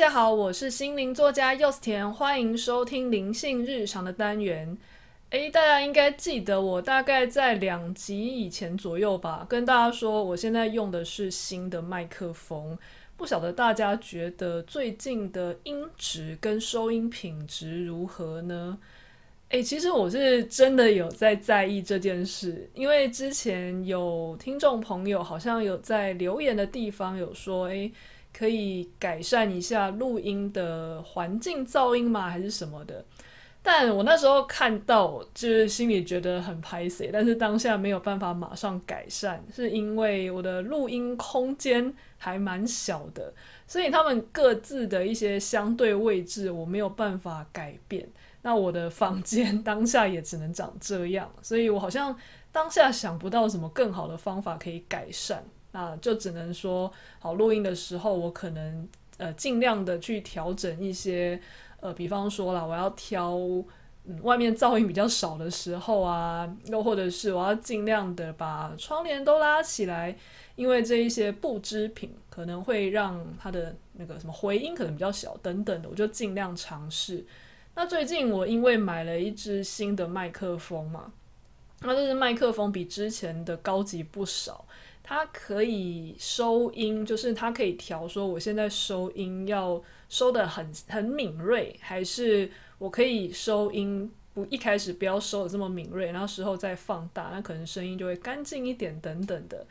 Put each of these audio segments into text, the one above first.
大家好，我是心灵作家柚子甜，欢迎收听灵性日常的单元。诶，大家应该记得我大概在两集以前左右吧，跟大家说我现在用的是新的麦克风，不晓得大家觉得最近的音质跟收音品质如何呢？诶，其实我是真的有在在意这件事，因为之前有听众朋友好像有在留言的地方有说，诶。可以改善一下录音的环境噪音吗？还是什么的？但我那时候看到，就是心里觉得很拍谢，但是当下没有办法马上改善，是因为我的录音空间还蛮小的，所以他们各自的一些相对位置我没有办法改变。那我的房间当下也只能长这样，所以我好像当下想不到什么更好的方法可以改善。那就只能说，好，录音的时候，我可能呃尽量的去调整一些，呃，比方说啦，我要挑嗯外面噪音比较少的时候啊，又或者是我要尽量的把窗帘都拉起来，因为这一些布织品可能会让它的那个什么回音可能比较小等等的，我就尽量尝试。那最近我因为买了一支新的麦克风嘛，那这支麦克风比之前的高级不少。它可以收音，就是它可以调，说我现在收音要收得很很敏锐，还是我可以收音不一开始不要收得这么敏锐，然后时候再放大，那可能声音就会干净一点等等的。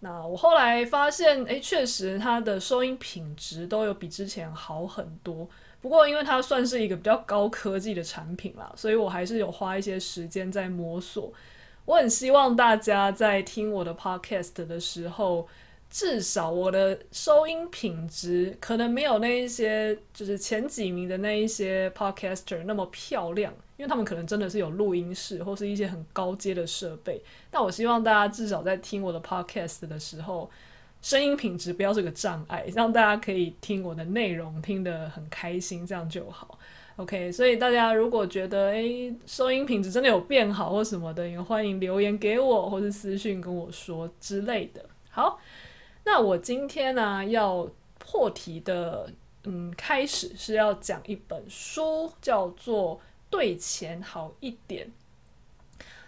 那我后来发现，诶，确实它的收音品质都有比之前好很多。不过因为它算是一个比较高科技的产品啦，所以我还是有花一些时间在摸索。我很希望大家在听我的 podcast 的时候，至少我的收音品质可能没有那一些就是前几名的那一些 podcaster 那么漂亮，因为他们可能真的是有录音室或是一些很高阶的设备。但我希望大家至少在听我的 podcast 的时候，声音品质不要是个障碍，让大家可以听我的内容听得很开心，这样就好。OK，所以大家如果觉得诶收音品质真的有变好或什么的，也欢迎留言给我或是私讯跟我说之类的。好，那我今天呢要破题的，嗯，开始是要讲一本书，叫做《对钱好一点》。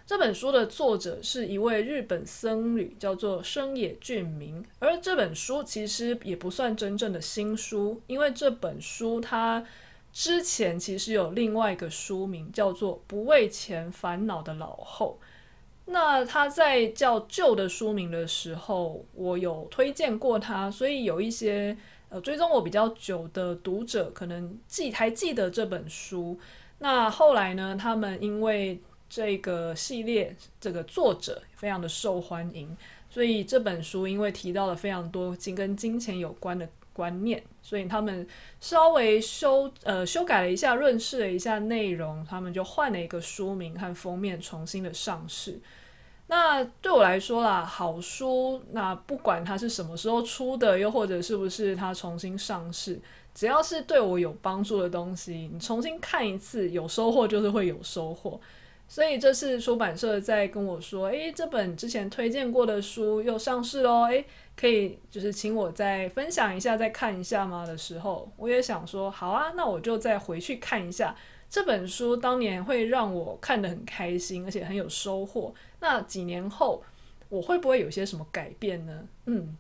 这本书的作者是一位日本僧侣，叫做深野俊明。而这本书其实也不算真正的新书，因为这本书它。之前其实有另外一个书名叫做《不为钱烦恼的老后》，那他在叫旧的书名的时候，我有推荐过他，所以有一些呃追踪我比较久的读者可能记还记得这本书。那后来呢，他们因为这个系列这个作者非常的受欢迎，所以这本书因为提到了非常多金跟金钱有关的。观念，所以他们稍微修呃修改了一下，润饰了一下内容，他们就换了一个书名和封面，重新的上市。那对我来说啦，好书，那不管它是什么时候出的，又或者是不是它重新上市，只要是对我有帮助的东西，你重新看一次，有收获就是会有收获。所以这次出版社在跟我说，诶，这本之前推荐过的书又上市喽，诶，可以就是请我再分享一下，再看一下吗的时候，我也想说，好啊，那我就再回去看一下这本书，当年会让我看得很开心，而且很有收获。那几年后我会不会有些什么改变呢？嗯，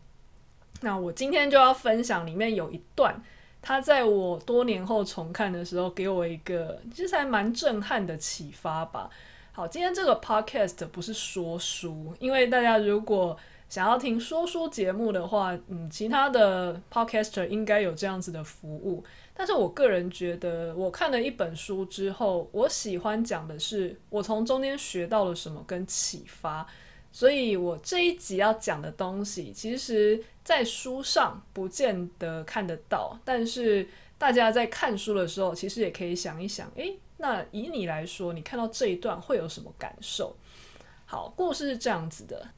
那我今天就要分享里面有一段。他在我多年后重看的时候，给我一个其实还蛮震撼的启发吧。好，今天这个 podcast 不是说书，因为大家如果想要听说书节目的话，嗯，其他的 podcaster 应该有这样子的服务。但是我个人觉得，我看了一本书之后，我喜欢讲的是我从中间学到了什么跟启发。所以我这一集要讲的东西，其实在书上不见得看得到，但是大家在看书的时候，其实也可以想一想，诶，那以你来说，你看到这一段会有什么感受？好，故事是这样子的，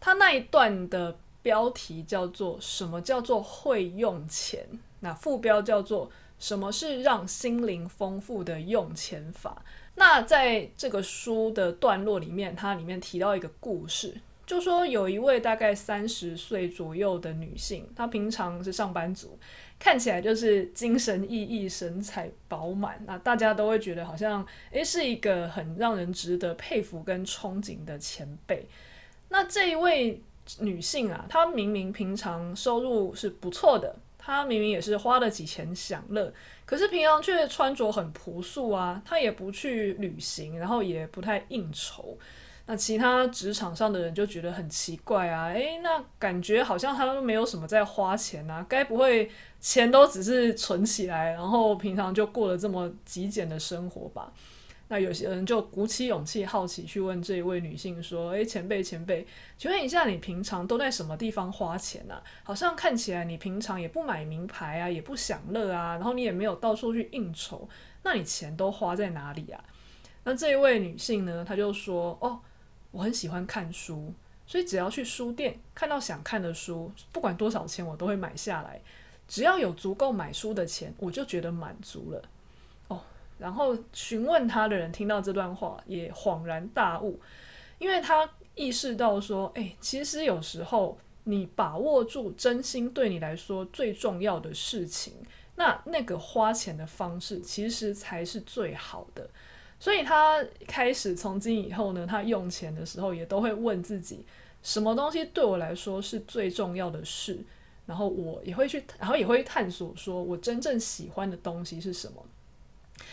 他那一段的标题叫做“什么叫做会用钱”，那副标叫做“什么是让心灵丰富的用钱法”。那在这个书的段落里面，它里面提到一个故事，就说有一位大概三十岁左右的女性，她平常是上班族，看起来就是精神奕奕、神采饱满，那大家都会觉得好像诶是一个很让人值得佩服跟憧憬的前辈。那这一位女性啊，她明明平常收入是不错的，他明明也是花得起钱享乐。可是平常却穿着很朴素啊，他也不去旅行，然后也不太应酬。那其他职场上的人就觉得很奇怪啊，诶，那感觉好像他都没有什么在花钱啊，该不会钱都只是存起来，然后平常就过了这么极简的生活吧？那有些人就鼓起勇气，好奇去问这一位女性说：“诶，前辈，前辈，请问一下，你平常都在什么地方花钱呢？好像看起来你平常也不买名牌啊，也不享乐啊，然后你也没有到处去应酬，那你钱都花在哪里啊？”那这一位女性呢，她就说：“哦，我很喜欢看书，所以只要去书店看到想看的书，不管多少钱，我都会买下来。只要有足够买书的钱，我就觉得满足了。”然后询问他的人听到这段话也恍然大悟，因为他意识到说，哎，其实有时候你把握住真心对你来说最重要的事情，那那个花钱的方式其实才是最好的。所以他开始从今以后呢，他用钱的时候也都会问自己，什么东西对我来说是最重要的事，然后我也会去，然后也会探索说我真正喜欢的东西是什么。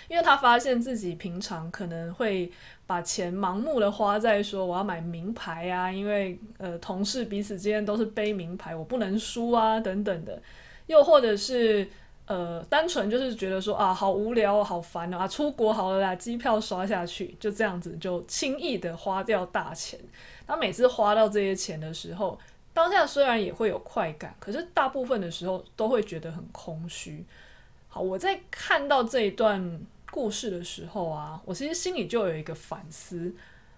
因为他发现自己平常可能会把钱盲目的花在说我要买名牌啊，因为呃同事彼此之间都是背名牌，我不能输啊等等的，又或者是呃单纯就是觉得说啊好无聊好烦啊，出国好了啦，机票刷下去就这样子就轻易的花掉大钱。他每次花到这些钱的时候，当下虽然也会有快感，可是大部分的时候都会觉得很空虚。好，我在看到这一段故事的时候啊，我其实心里就有一个反思。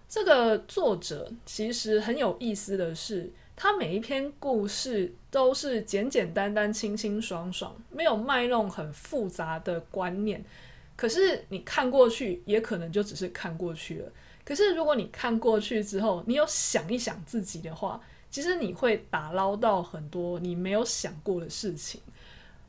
这个作者其实很有意思的是，他每一篇故事都是简简单单、清清爽爽，没有卖弄很复杂的观念。可是你看过去，也可能就只是看过去了。可是如果你看过去之后，你有想一想自己的话，其实你会打捞到很多你没有想过的事情。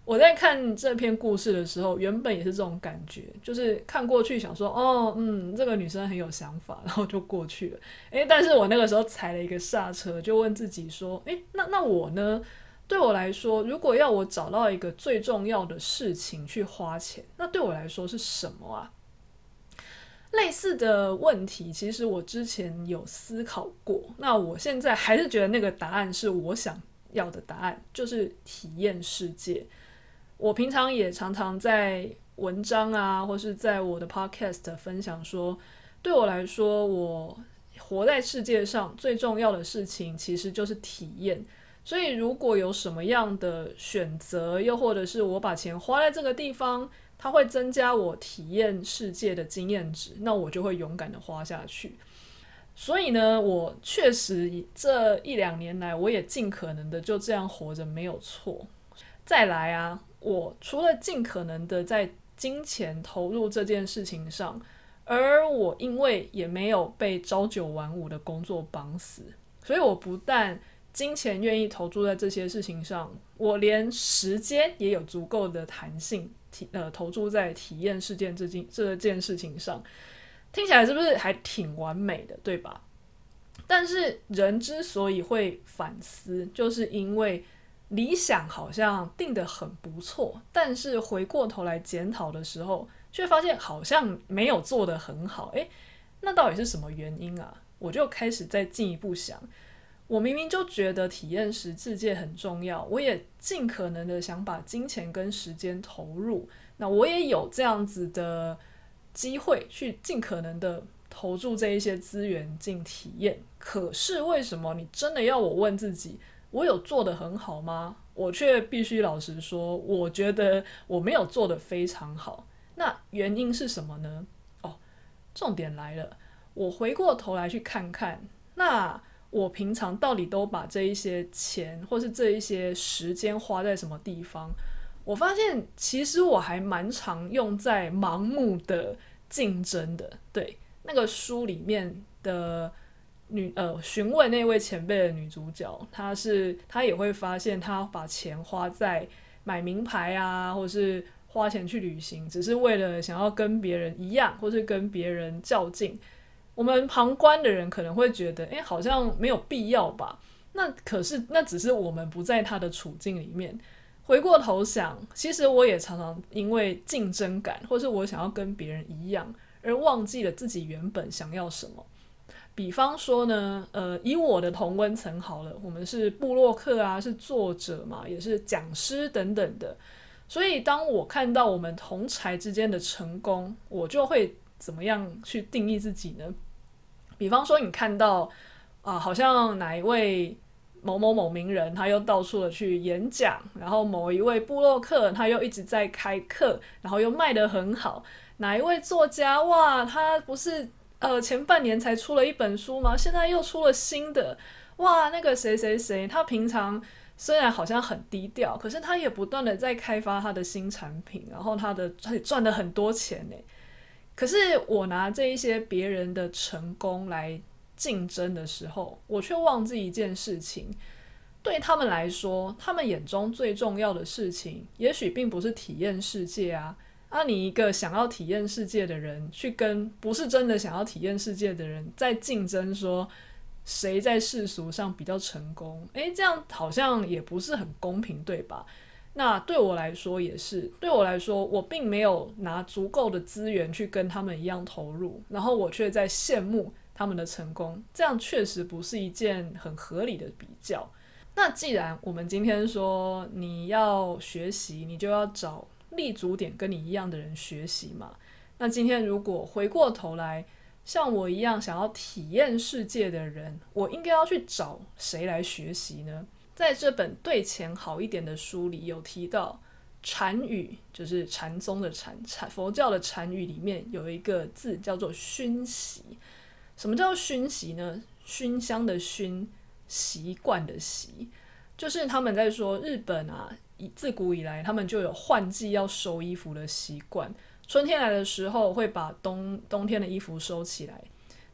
我在看这篇故事的时候，原本也是这种感觉，就是看过去想说，哦，嗯，这个女生很有想法，然后就过去了。诶，但是我那个时候踩了一个刹车，就问自己说，诶，那那我呢？对我来说，如果要我找到一个最重要的事情去花钱，那对我来说是什么啊？类似的问题，其实我之前有思考过。那我现在还是觉得那个答案是我想要的答案，就是体验世界。我平常也常常在文章啊，或是在我的 podcast 分享说，对我来说，我活在世界上最重要的事情其实就是体验。所以，如果有什么样的选择，又或者是我把钱花在这个地方，它会增加我体验世界的经验值，那我就会勇敢的花下去。所以呢，我确实这一两年来，我也尽可能的就这样活着，没有错。再来啊。我除了尽可能的在金钱投入这件事情上，而我因为也没有被朝九晚五的工作绑死，所以我不但金钱愿意投注在这些事情上，我连时间也有足够的弹性，体呃投注在体验事件这件这件事情上，听起来是不是还挺完美的，对吧？但是人之所以会反思，就是因为。理想好像定得很不错，但是回过头来检讨的时候，却发现好像没有做得很好。诶，那到底是什么原因啊？我就开始再进一步想，我明明就觉得体验世界很重要，我也尽可能的想把金钱跟时间投入，那我也有这样子的机会去尽可能的投注这一些资源进体验。可是为什么你真的要我问自己？我有做得很好吗？我却必须老实说，我觉得我没有做得非常好。那原因是什么呢？哦，重点来了，我回过头来去看看，那我平常到底都把这一些钱或是这一些时间花在什么地方？我发现其实我还蛮常用在盲目的竞争的。对，那个书里面的。女呃询问那位前辈的女主角，她是她也会发现，她把钱花在买名牌啊，或是花钱去旅行，只是为了想要跟别人一样，或是跟别人较劲。我们旁观的人可能会觉得，诶，好像没有必要吧？那可是那只是我们不在她的处境里面。回过头想，其实我也常常因为竞争感，或是我想要跟别人一样，而忘记了自己原本想要什么。比方说呢，呃，以我的同温层好了，我们是部落客啊，是作者嘛，也是讲师等等的。所以当我看到我们同才之间的成功，我就会怎么样去定义自己呢？比方说，你看到啊、好像哪一位某某某名人，他又到处的去演讲，然后某一位部落客，他又一直在开课，然后又卖得很好。哪一位作家，哇，他不是。呃，前半年才出了一本书嘛，现在又出了新的，哇，那个谁谁谁，他平常虽然好像很低调，可是他也不断的在开发他的新产品，然后他的他也赚了很多钱呢。可是我拿这一些别人的成功来竞争的时候，我却忘记一件事情，对他们来说，他们眼中最重要的事情，也许并不是体验世界啊。啊，你一个想要体验世界的人，去跟不是真的想要体验世界的人在竞争，说谁在世俗上比较成功？诶，这样好像也不是很公平，对吧？那对我来说也是，对我来说，我并没有拿足够的资源去跟他们一样投入，然后我却在羡慕他们的成功，这样确实不是一件很合理的比较。那既然我们今天说你要学习，你就要找。立足点跟你一样的人学习嘛。那今天如果回过头来，像我一样想要体验世界的人，我应该要去找谁来学习呢？在这本对钱好一点的书里有提到，禅语就是禅宗的禅，禅佛教的禅语里面有一个字叫做熏习。什么叫熏习呢？熏香的熏，习惯的习，就是他们在说日本啊。自古以来，他们就有换季要收衣服的习惯。春天来的时候，会把冬冬天的衣服收起来。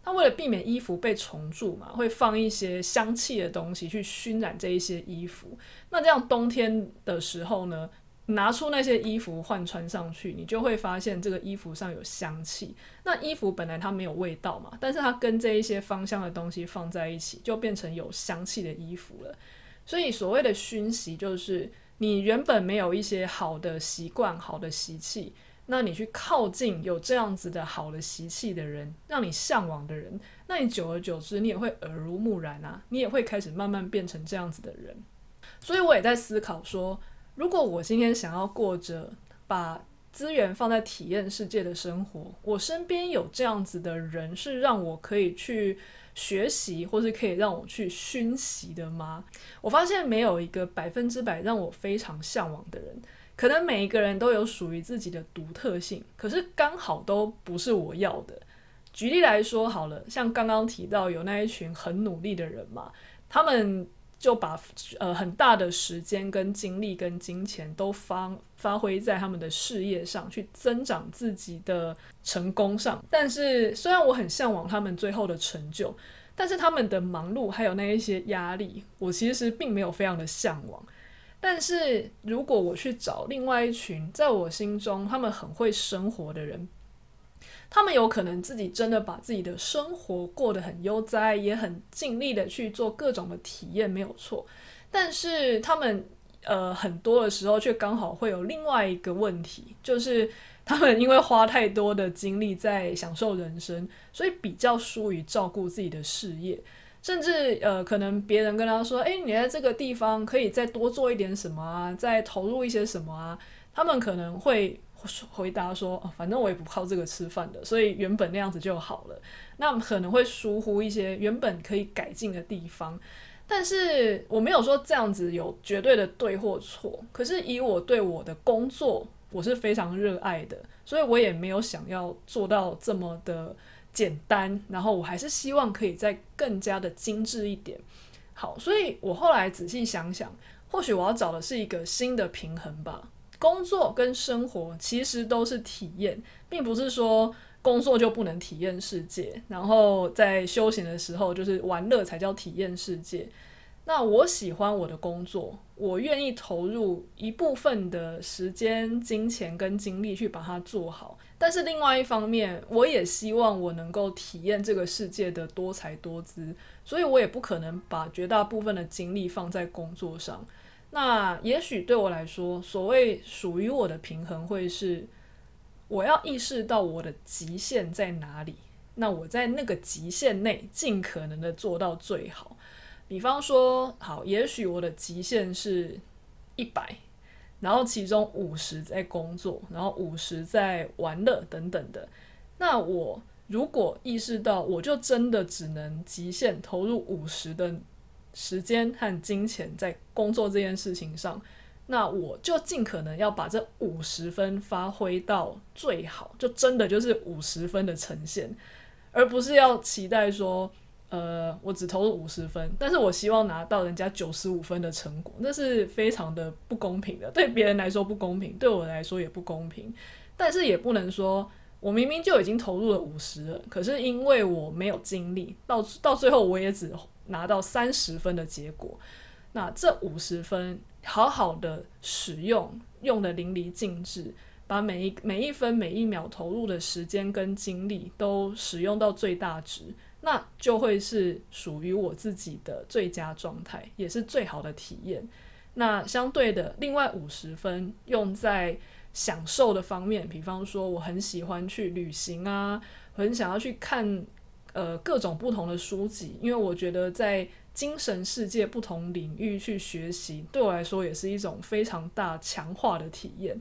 他为了避免衣服被虫蛀嘛，会放一些香气的东西去熏染这一些衣服。那这样冬天的时候呢，拿出那些衣服换穿上去，你就会发现这个衣服上有香气。那衣服本来它没有味道嘛，但是它跟这一些芳香的东西放在一起，就变成有香气的衣服了。所以所谓的熏习就是。你原本没有一些好的习惯、好的习气，那你去靠近有这样子的好的习气的人，让你向往的人，那你久而久之，你也会耳濡目染啊，你也会开始慢慢变成这样子的人。所以我也在思考说，如果我今天想要过着把资源放在体验世界的生活，我身边有这样子的人，是让我可以去。学习或是可以让我去熏习的吗？我发现没有一个百分之百让我非常向往的人，可能每一个人都有属于自己的独特性，可是刚好都不是我要的。举例来说好了，像刚刚提到有那一群很努力的人嘛，他们。就把呃很大的时间跟精力跟金钱都发发挥在他们的事业上，去增长自己的成功上。但是虽然我很向往他们最后的成就，但是他们的忙碌还有那一些压力，我其实并没有非常的向往。但是如果我去找另外一群在我心中他们很会生活的人。他们有可能自己真的把自己的生活过得很悠哉，也很尽力的去做各种的体验，没有错。但是他们呃很多的时候却刚好会有另外一个问题，就是他们因为花太多的精力在享受人生，所以比较疏于照顾自己的事业，甚至呃可能别人跟他说：“诶，你在这个地方可以再多做一点什么啊，再投入一些什么啊。”他们可能会。回答说：“哦，反正我也不靠这个吃饭的，所以原本那样子就好了。那可能会疏忽一些原本可以改进的地方，但是我没有说这样子有绝对的对或错。可是以我对我的工作，我是非常热爱的，所以我也没有想要做到这么的简单。然后我还是希望可以再更加的精致一点。好，所以我后来仔细想想，或许我要找的是一个新的平衡吧。”工作跟生活其实都是体验，并不是说工作就不能体验世界，然后在休闲的时候就是玩乐才叫体验世界。那我喜欢我的工作，我愿意投入一部分的时间、金钱跟精力去把它做好。但是另外一方面，我也希望我能够体验这个世界的多才多姿，所以我也不可能把绝大部分的精力放在工作上。那也许对我来说，所谓属于我的平衡，会是我要意识到我的极限在哪里，那我在那个极限内尽可能的做到最好。比方说，好，也许我的极限是一百，然后其中五十在工作，然后五十在玩乐等等的。那我如果意识到，我就真的只能极限投入五十的时间和金钱在工作这件事情上，那我就尽可能要把这五十分发挥到最好，就真的就是五十分的呈现，而不是要期待说。呃，我只投入五十分，但是我希望拿到人家九十五分的成果，那是非常的不公平的。对别人来说不公平，对我来说也不公平。但是也不能说我明明就已经投入了五十了，可是因为我没有精力，到到最后我也只拿到三十分的结果。那这五十分好好的使用，用得淋漓尽致，把每一每一分每一秒投入的时间跟精力都使用到最大值。那就会是属于我自己的最佳状态，也是最好的体验。那相对的，另外五十分用在享受的方面，比方说我很喜欢去旅行啊，很想要去看呃各种不同的书籍，因为我觉得在精神世界不同领域去学习，对我来说也是一种非常大强化的体验。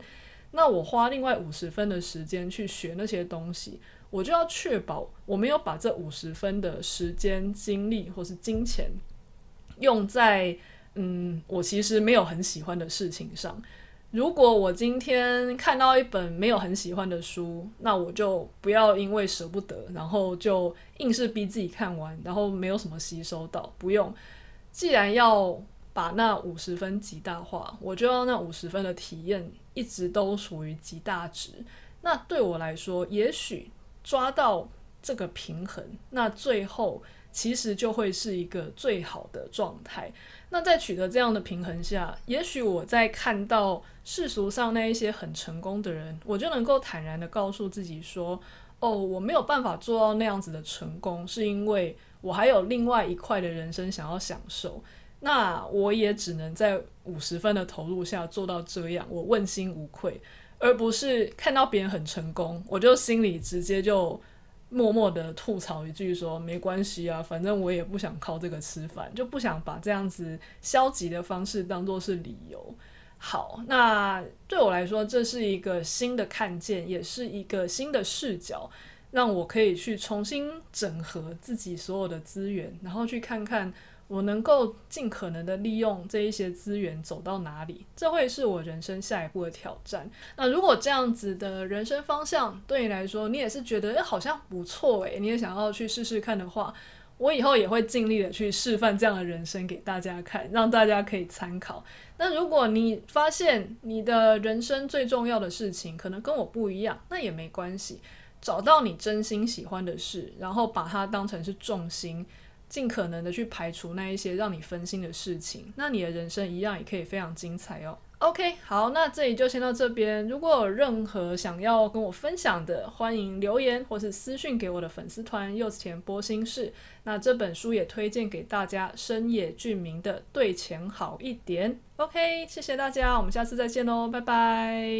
那我花另外五十分的时间去学那些东西。我就要确保我没有把这五十分的时间、精力或是金钱用在嗯，我其实没有很喜欢的事情上。如果我今天看到一本没有很喜欢的书，那我就不要因为舍不得，然后就硬是逼自己看完，然后没有什么吸收到。不用，既然要把那五十分极大化，我就要那五十分的体验一直都属于极大值。那对我来说，也许。抓到这个平衡，那最后其实就会是一个最好的状态。那在取得这样的平衡下，也许我在看到世俗上那一些很成功的人，我就能够坦然地告诉自己说：“哦，我没有办法做到那样子的成功，是因为我还有另外一块的人生想要享受。那我也只能在五十分的投入下做到这样，我问心无愧。”而不是看到别人很成功，我就心里直接就默默的吐槽一句说没关系啊，反正我也不想靠这个吃饭，就不想把这样子消极的方式当做是理由。好，那对我来说，这是一个新的看见，也是一个新的视角，让我可以去重新整合自己所有的资源，然后去看看。我能够尽可能的利用这一些资源走到哪里，这会是我人生下一步的挑战。那如果这样子的人生方向对你来说，你也是觉得诶好像不错诶，你也想要去试试看的话，我以后也会尽力的去示范这样的人生给大家看，让大家可以参考。那如果你发现你的人生最重要的事情可能跟我不一样，那也没关系，找到你真心喜欢的事，然后把它当成是重心。尽可能的去排除那一些让你分心的事情，那你的人生一样也可以非常精彩哦。OK，好，那这里就先到这边。如果有任何想要跟我分享的，欢迎留言或是私讯给我的粉丝团柚子甜剥心事。那这本书也推荐给大家，深野俊明的《对钱好一点》。OK，谢谢大家，我们下次再见喽，拜拜。